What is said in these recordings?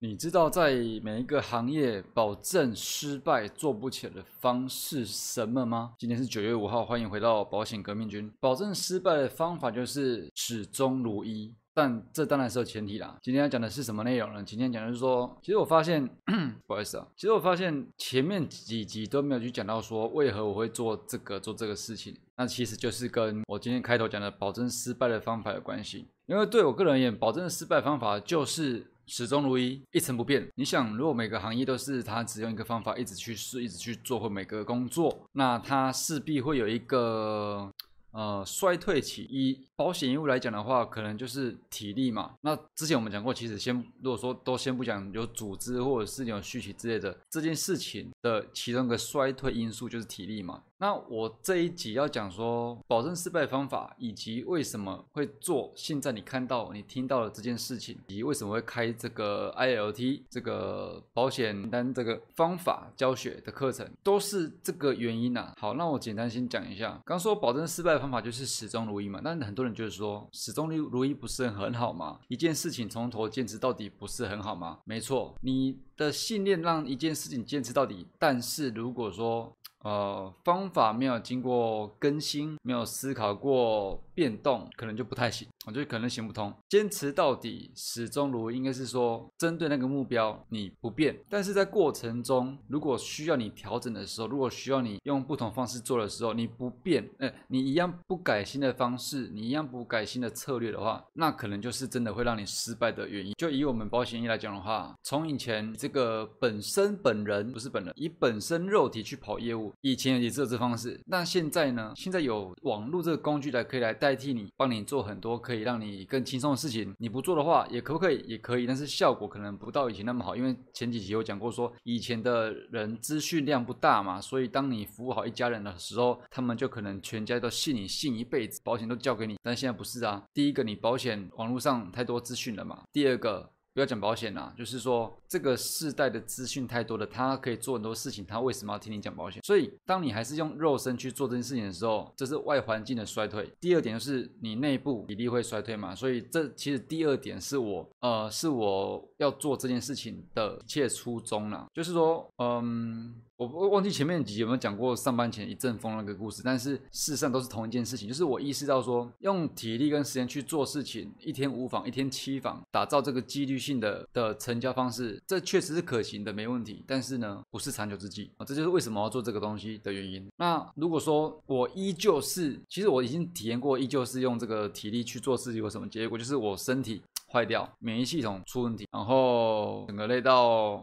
你知道在每一个行业保证失败做不起来的方式是什么吗？今天是九月五号，欢迎回到保险革命军。保证失败的方法就是始终如一，但这当然是有前提啦。今天要讲的是什么内容呢？今天讲的是说，其实我发现，不好意思啊，其实我发现前面几集都没有去讲到说为何我会做这个做这个事情，那其实就是跟我今天开头讲的保证失败的方法有关系。因为对我个人而言，保证失败方法就是。始终如一，一成不变。你想，如果每个行业都是他只用一个方法一直去试，一直去做，或每个工作，那他势必会有一个呃衰退期。以保险业务来讲的话，可能就是体力嘛。那之前我们讲过，其实先如果说都先不讲有组织或者是有续期之类的这件事情的其中一个衰退因素就是体力嘛。那我这一集要讲说保证失败方法，以及为什么会做现在你看到、你听到的这件事情，以及为什么会开这个 ILT 这个保险单这个方法教学的课程，都是这个原因呐。好，那我简单先讲一下。刚说保证失败的方法就是始终如一嘛，但很多人就是说始终如如一不是很好吗？一件事情从头坚持到底不是很好吗？没错，你的信念让一件事情坚持到底，但是如果说呃，方法没有经过更新，没有思考过变动，可能就不太行。我觉得可能行不通，坚持到底，始终如，应该是说针对那个目标你不变，但是在过程中，如果需要你调整的时候，如果需要你用不同方式做的时候，你不变，哎，你一样不改新的方式，你一样不改新的策略的话，那可能就是真的会让你失败的原因。就以我们保险业来讲的话，从以前这个本身本人不是本人，以本身肉体去跑业务，以前也是有这方式，那现在呢？现在有网络这个工具来可以来代替你，帮你做很多。可以让你更轻松的事情，你不做的话也可不可以？也可以，但是效果可能不到以前那么好，因为前几集有讲过，说以前的人资讯量不大嘛，所以当你服务好一家人的时候，他们就可能全家都信你信一辈子，保险都交给你。但现在不是啊，第一个你保险网络上太多资讯了嘛，第二个。不要讲保险啦，就是说这个世代的资讯太多了，他可以做很多事情，他为什么要听你讲保险？所以当你还是用肉身去做这件事情的时候，这是外环境的衰退。第二点就是你内部比例会衰退嘛，所以这其实第二点是我呃是我要做这件事情的一切初衷啦，就是说嗯。我我忘记前面几集有没有讲过上班前一阵风那个故事，但是事实上都是同一件事情，就是我意识到说，用体力跟时间去做事情，一天五访，一天七访，打造这个几率性的的成交方式，这确实是可行的，没问题。但是呢，不是长久之计啊，这就是为什么要做这个东西的原因。那如果说我依旧是，其实我已经体验过，依旧是用这个体力去做事情，有什么结果？就是我身体坏掉，免疫系统出问题，然后整个累到。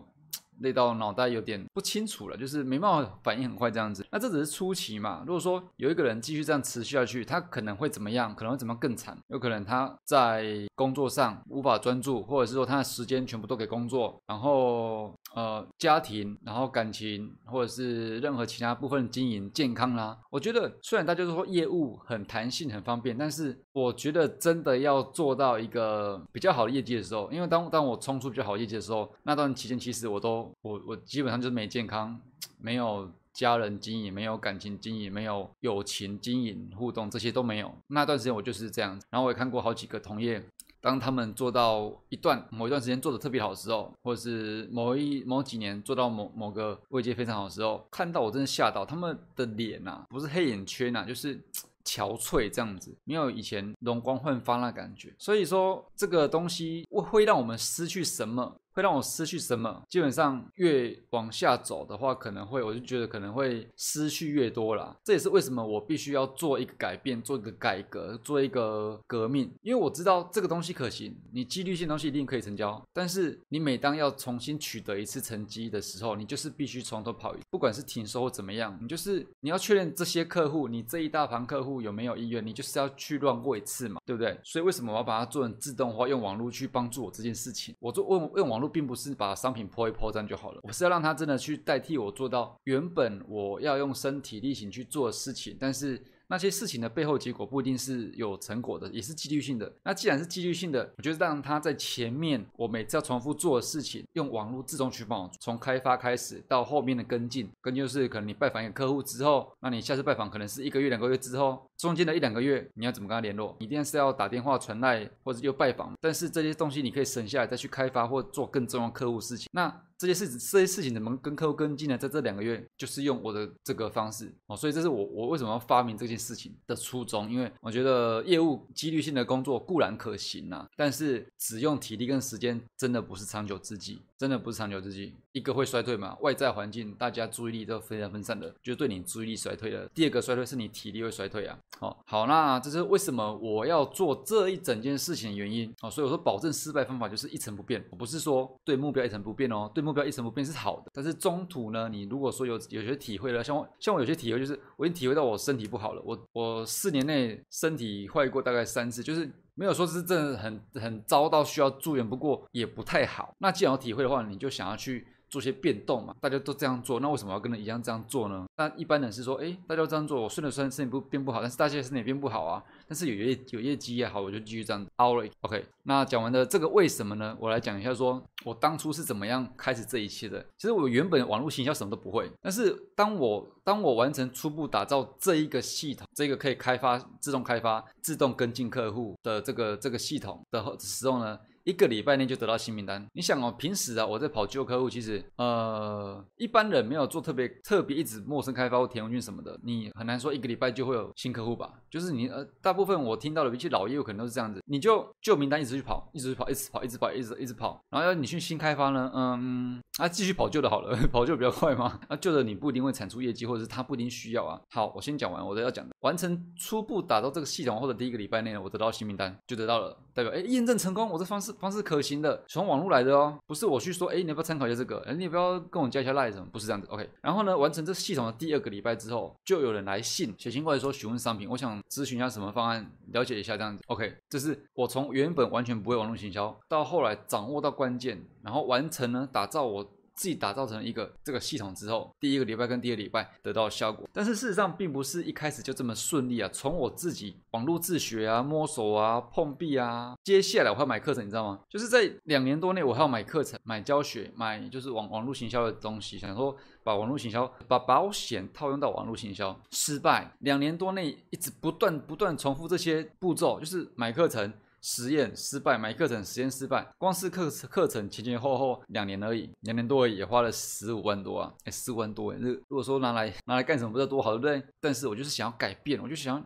累到脑袋有点不清楚了，就是眉毛反应很快这样子。那这只是初期嘛？如果说有一个人继续这样持续下去，他可能会怎么样？可能会怎么更惨？有可能他在工作上无法专注，或者是说他的时间全部都给工作，然后。呃，家庭，然后感情，或者是任何其他部分经营健康啦，我觉得虽然大家都说业务很弹性、很方便，但是我觉得真的要做到一个比较好的业绩的时候，因为当当我冲出比较好业绩的时候，那段期间其实我都我我基本上就是没健康，没有家人经营，没有感情经营，没有友情经营互动，这些都没有。那段时间我就是这样子，然后我也看过好几个同业。当他们做到一段某一段时间做的特别好的时候，或者是某一某几年做到某某个位阶非常好的时候，看到我真的吓到，他们的脸呐，不是黑眼圈呐，就是憔悴这样子，没有以前容光焕发那感觉。所以说这个东西会会让我们失去什么？会让我失去什么？基本上越往下走的话，可能会我就觉得可能会失去越多啦。这也是为什么我必须要做一个改变，做一个改革，做一个革命。因为我知道这个东西可行，你几率性东西一定可以成交。但是你每当要重新取得一次成绩的时候，你就是必须从头跑一，不管是停收或怎么样，你就是你要确认这些客户，你这一大盘客户有没有意愿，你就是要去乱过一次嘛，对不对？所以为什么我要把它做成自动化，用网络去帮帮助我这件事情？我做用用网络。并不是把商品泼一泼这样就好了，我是要让他真的去代替我做到原本我要用身体力行去做的事情，但是那些事情的背后结果不一定是有成果的，也是几率性的。那既然是几率性的，我觉得让他在前面，我每次要重复做的事情，用网络自动去帮我从开发开始到后面的跟进，跟就是可能你拜访一个客户之后，那你下次拜访可能是一个月、两个月之后，中间的一两个月你要怎么跟他联络？一定是要打电话传来或者又拜访，但是这些东西你可以省下来再去开发或做更重要客户事情。那这些事情，这些事情怎么跟客户跟进呢？在这两个月，就是用我的这个方式哦，所以这是我我为什么要发明这件事情的初衷，因为我觉得业务几率性的工作固然可行啊，但是只用体力跟时间真的不是长久之计，真的不是长久之计。一个会衰退嘛，外在环境大家注意力都非常分散的，就对你注意力衰退了。第二个衰退是你体力会衰退啊。好，好，那这是为什么我要做这一整件事情的原因哦。所以我说保证失败方法就是一成不变，我不是说对目标一成不变哦，对目。目标一成不变是好的，但是中途呢，你如果说有有些体会了，像我像我有些体会，就是我已经体会到我身体不好了，我我四年内身体坏过大概三次，就是没有说是真的很很糟到需要住院，不过也不太好。那既然有体会的话，你就想要去。做些变动嘛，大家都这样做，那为什么要跟人一样这样做呢？那一般人是说，哎，大家都这样做，我顺着顺身体不变不好，但是大家身体变不好啊。但是有业有业绩也好，我就继续这样熬了。OK，那讲完了这个为什么呢？我来讲一下，说我当初是怎么样开始这一切的。其实我原本网络行销什么都不会，但是当我当我完成初步打造这一个系统，这个可以开发自动开发、自动跟进客户的这个这个系统的时候呢？一个礼拜内就得到新名单，你想哦，平时啊我在跑旧客户，其实呃一般人没有做特别特别一直陌生开发或填问卷什么的，你很难说一个礼拜就会有新客户吧？就是你呃大部分我听到的一些老业务可能都是这样子，你就旧名单一直去跑，一直去跑，一直跑，一直跑，一直一直跑，然后要你去新开发呢，嗯，啊继续跑旧的好了，跑旧比较快嘛，啊旧的你不一定会产出业绩，或者是他不一定需要啊。好，我先讲完我的要讲的，完成初步打造这个系统或者第一个礼拜内，我得到新名单就得到了，代表哎验证成功，我这方式。方式可行的，从网络来的哦，不是我去说，哎，你要不要参考一下这个？哎，你要不要跟我加一下 line 什么？不是这样子，OK。然后呢，完成这系统的第二个礼拜之后，就有人来信写信过来说询问商品，我想咨询一下什么方案，了解一下这样子，OK。这是我从原本完全不会网络行销，到后来掌握到关键，然后完成呢打造我。自己打造成一个这个系统之后，第一个礼拜跟第二礼拜得到效果，但是事实上并不是一开始就这么顺利啊。从我自己网络自学啊、摸索啊、碰壁啊，接下来我要买课程，你知道吗？就是在两年多内，我还要买课程、买教学、买就是网网络行销的东西，想说把网络行销、把保险套用到网络行销，失败。两年多内一直不断不断重复这些步骤，就是买课程。实验失败，买课程实验失败，光是课课程前前后后两年而已，两年多而已，也花了十五万多啊，哎，十五万多哎，如果说拿来拿来干什么，不知道多好，对不对？但是我就是想要改变，我就想，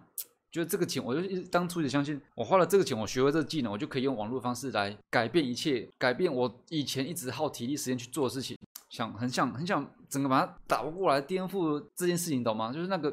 觉得这个钱，我就一直当初就相信，我花了这个钱，我学会这个技能，我就可以用网络方式来改变一切，改变我以前一直耗体力时间去做的事情，想很想很想整个把它倒过来颠覆这件事情，懂吗？就是那个。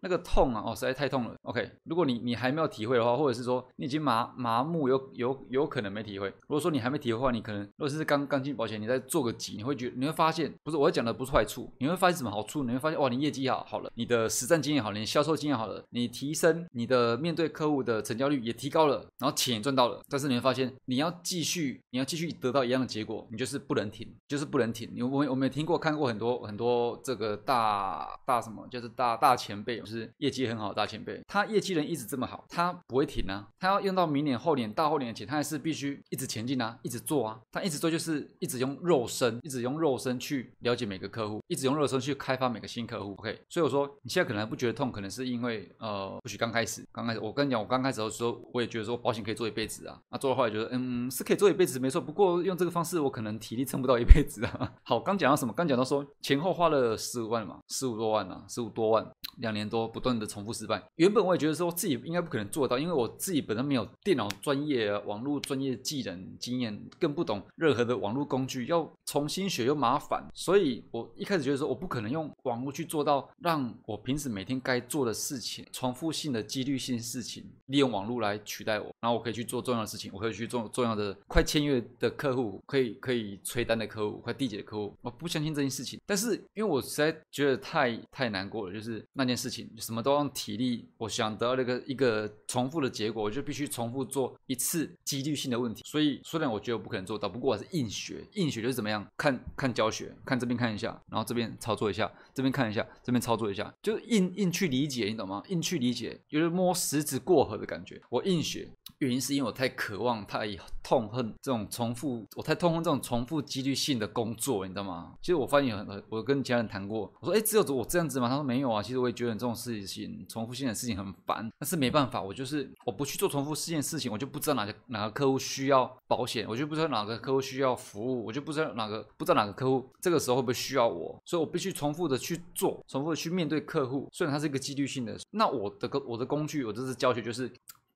那个痛啊，哦，实在太痛了。OK，如果你你还没有体会的话，或者是说你已经麻麻木，有有有可能没体会。如果说你还没体会的话，你可能如果是刚刚进保险，你再做个几，你会觉你会发现，不是我讲的不是坏处，你会发现什么好处？你会发现哇，你业绩好好了，你的实战经验好了，你销售经验好了，你提升你的面对客户的成交率也提高了，然后钱也赚到了。但是你会发现，你要继续，你要继续得到一样的结果，你就是不能停，就是不能停。我我们也听过看过很多很多这个大大什么，就是大大前辈。就是业绩很好的大前辈，他业绩能一直这么好，他不会停啊，他要用到明年、后年、大后年的钱，他还是必须一直前进啊，一直做啊，他一直做就是一直用肉身，一直用肉身去了解每个客户，一直用肉身去开发每个新客户。OK，所以我说你现在可能还不觉得痛，可能是因为呃，或许刚开始，刚开始我跟你讲，我刚开始的时候，我也觉得说保险可以做一辈子啊，那做的话觉得嗯是可以做一辈子没错，不过用这个方式我可能体力撑不到一辈子啊。好，刚讲到什么？刚讲到说前后花了十五万嘛，十五多万啊，十五多万，两年多。不断的重复失败，原本我也觉得说自己应该不可能做到，因为我自己本身没有电脑专业、网络专业技能经验，更不懂任何的网络工具，要重新学又麻烦，所以我一开始觉得说我不可能用网络去做到让我平时每天该做的事情、重复性的几率性事情，利用网络来取代我，然后我可以去做重要的事情，我可以去做重要的快签约的客户，可以可以催单的客户，快递解的客户，我不相信这件事情，但是因为我实在觉得太太难过了，就是那件事情。什么都用体力，我想得到那个一个重复的结果，我就必须重复做一次几率性的问题。所以虽然我觉得我不可能做到，不过我是硬学，硬学就是怎么样，看看教学，看这边看一下，然后这边操作一下，这边看一下，这边操作一下，就是硬硬去理解，你懂吗？硬去理解，有点摸石子过河的感觉。我硬学，原因是因为我太渴望，太痛恨这种重复，我太痛恨这种重复几率性的工作，你知道吗？其实我发现很，我跟其他人谈过，我说，哎，只有我这样子吗？他说没有啊。其实我也觉得这种事情，重复性的事情很烦，但是没办法，我就是我不去做重复这件事情，我就不知道哪个哪个客户需要保险，我就不知道哪个客户需要服务，我就不知道哪个不知道哪个客户这个时候会不会需要我，所以我必须重复的去做，重复的去面对客户。虽然它是一个几率性的，那我的个我的工具，我这次教学就是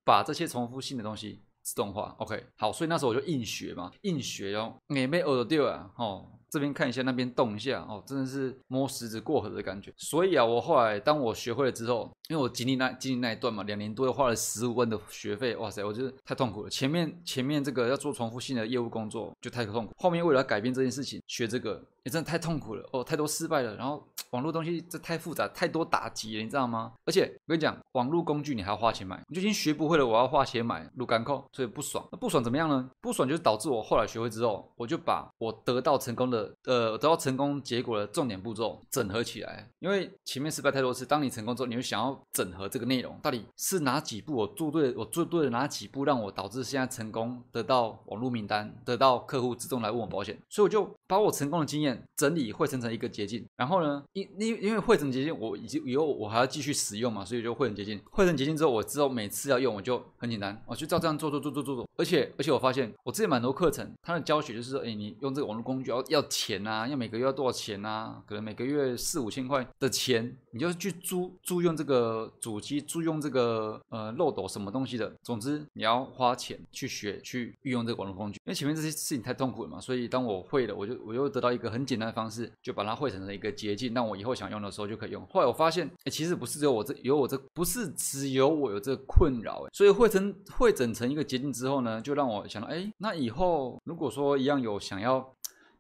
把这些重复性的东西自动化。OK，好，所以那时候我就硬学嘛，硬学哦，也没耳朵掉啊，哦。这边看一下，那边动一下，哦，真的是摸石子过河的感觉。所以啊，我后来当我学会了之后，因为我经历那经历那一段嘛，两年多又花了十五万的学费，哇塞，我觉得太痛苦了。前面前面这个要做重复性的业务工作就太痛苦，后面为了要改变这件事情，学这个也真的太痛苦了，哦，太多失败了。然后网络东西这太复杂，太多打击了，你知道吗？而且我跟你讲，网络工具你还要花钱买，你就已经学不会了，我要花钱买，录干扣，所以不爽。那不爽怎么样呢？不爽就是导致我后来学会之后，我就把我得到成功的。呃，得到成功结果的重点步骤整合起来，因为前面失败太多次，当你成功之后，你会想要整合这个内容，到底是哪几步我做对，我做对了哪几步，让我导致现在成功得到网络名单，得到客户自动来问我保险，所以我就把我成功的经验整理汇成成一个捷径，然后呢，因因因为汇成捷径，我以及以后我还要继续使用嘛，所以就汇成捷径，汇成捷径之后，我知道每次要用，我就很简单，我就照这样做做做做做做，而且而且我发现我之前蛮多课程，它的教学就是说，哎，你用这个网络工具要要钱啊。要每个月要多少钱啊？可能每个月四五千块的钱，你就去租租用这个主机，租用这个呃漏斗什么东西的。总之你要花钱去学，去运用这个网络工具。因为前面这些事情太痛苦了嘛，所以当我会了，我就我又得到一个很简单的方式，就把它汇成了一个捷径，让我以后想用的时候就可以用。后来我发现，哎，其实不是只有我这有我这不是只有我有这困扰，所以汇成汇整成一个捷径之后呢，就让我想到，哎，那以后如果说一样有想要。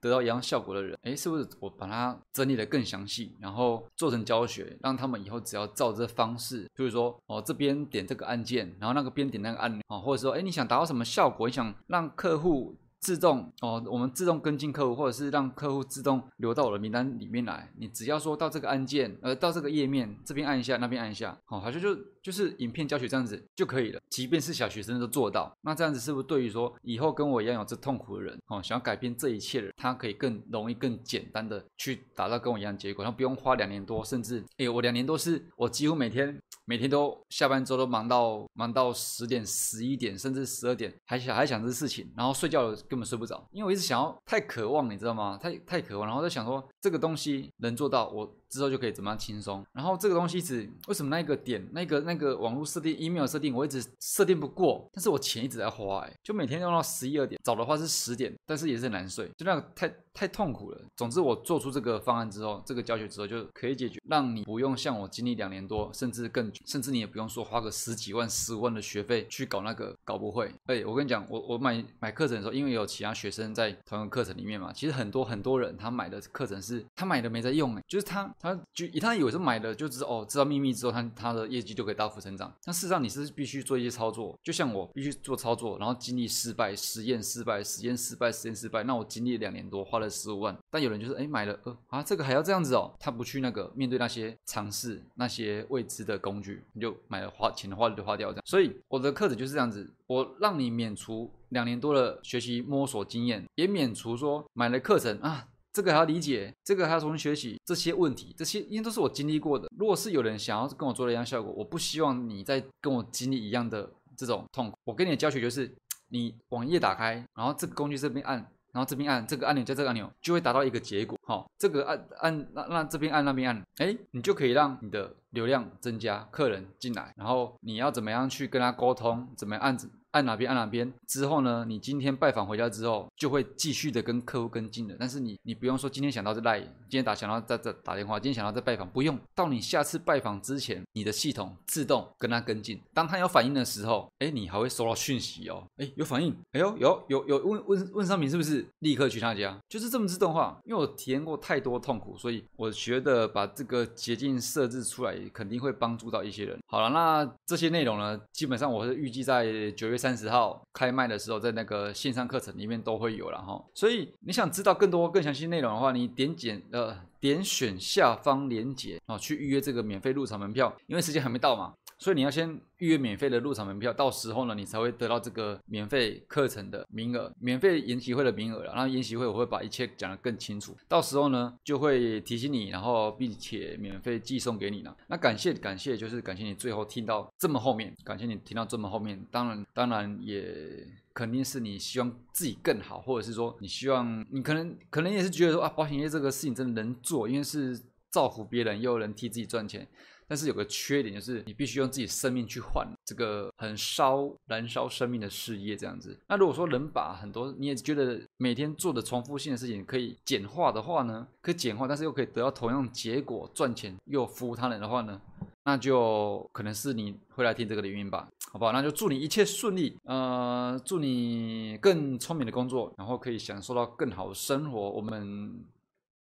得到一样效果的人，哎，是不是我把它整理的更详细，然后做成教学，让他们以后只要照这方式，就是说，哦，这边点这个按键，然后那个边点那个按钮，啊，或者说，哎，你想达到什么效果？你想让客户。自动哦，我们自动跟进客户，或者是让客户自动留到我的名单里面来。你只要说到这个按键，呃，到这个页面这边按一下，那边按一下，好，好像就就是影片教学这样子就可以了。即便是小学生都做到，那这样子是不是对于说以后跟我一样有这痛苦的人，哦，想要改变这一切的人，他可以更容易、更简单的去达到跟我一样的结果，他不用花两年多，甚至，哎，我两年多是我几乎每天每天都下班之后都忙到忙到十点、十一点，甚至十二点，还想还想这事情，然后睡觉。根本睡不着，因为我一直想要太渴望，你知道吗？太太渴望，然后在想说这个东西能做到，我之后就可以怎么样轻松。然后这个东西一直为什么那个点、那个那个网络设定、email 设定，我一直设定不过，但是我钱一直在花，哎，就每天用到十一二点，早的话是十点，但是也是难睡，就那个太太痛苦了。总之我做出这个方案之后，这个教学之后就可以解决，让你不用像我经历两年多，甚至更，甚至你也不用说花个十几万、十五万的学费去搞那个，搞不会。哎，我跟你讲，我我买买课程的时候，因为有其他学生在同一个课程里面嘛，其实很多很多人他买的课程是他买的没在用哎，就是他他就他以为是买的就知道哦知道秘密之后他他的业绩就可以大幅成长，但事实上你是必须做一些操作，就像我必须做操作，然后经历失败、实验失败、实验失败、实验失败，那我经历两年多花了十五万，但有人就是哎买了呃啊这个还要这样子哦，他不去那个面对那些尝试那些未知的工具，你就买了花钱花了就花掉这样，所以我的课程就是这样子，我让你免除。两年多的学习摸索经验，也免除说买了课程啊，这个还要理解，这个还要重新学习这些问题，这些因为都是我经历过的。如果是有人想要跟我做的一样效果，我不希望你再跟我经历一样的这种痛苦。我给你的教学就是，你网页打开，然后这个工具这边按，然后这边按这个按钮，加这个按钮就会达到一个结果。好，这个按按那那这边按那边按，哎，你就可以让你的流量增加，客人进来，然后你要怎么样去跟他沟通，怎么样按按哪边按哪边。之后呢，你今天拜访回家之后，就会继续的跟客户跟进的。但是你你不用说今天想到这赖，今天打想到在这打电话，今天想到在拜访，不用。到你下次拜访之前，你的系统自动跟他跟进。当他有反应的时候，哎，你还会收到讯息哦。哎，有反应，哎呦，有有有问问问商品是不是立刻去他家？就是这么自动化。因为我体验过太多痛苦，所以我觉得把这个捷径设置出来，肯定会帮助到一些人。好了，那这些内容呢，基本上我是预计在九月三十号开卖的时候，在那个线上课程里面都会有了哈。所以你想知道更多更详细内容的话，你点点呃点选下方链接哦，去预约这个免费入场门票，因为时间还没到嘛。所以你要先预约免费的入场门票，到时候呢，你才会得到这个免费课程的名额，免费研习会的名额。然后研习会我会把一切讲得更清楚，到时候呢就会提醒你，然后并且免费寄送给你了。那感谢感谢，就是感谢你最后听到这么后面，感谢你听到这么后面。当然当然也肯定是你希望自己更好，或者是说你希望你可能可能也是觉得说啊，保险业这个事情真的能做，因为是造福别人，又能替自己赚钱。但是有个缺点，就是你必须用自己生命去换这个很烧、燃烧生命的事业，这样子。那如果说能把很多你也觉得每天做的重复性的事情可以简化的话呢？可以简化，但是又可以得到同样结果、赚钱又服务他人的话呢？那就可能是你会来听这个的原因吧，好不好？那就祝你一切顺利，呃，祝你更聪明的工作，然后可以享受到更好的生活。我们。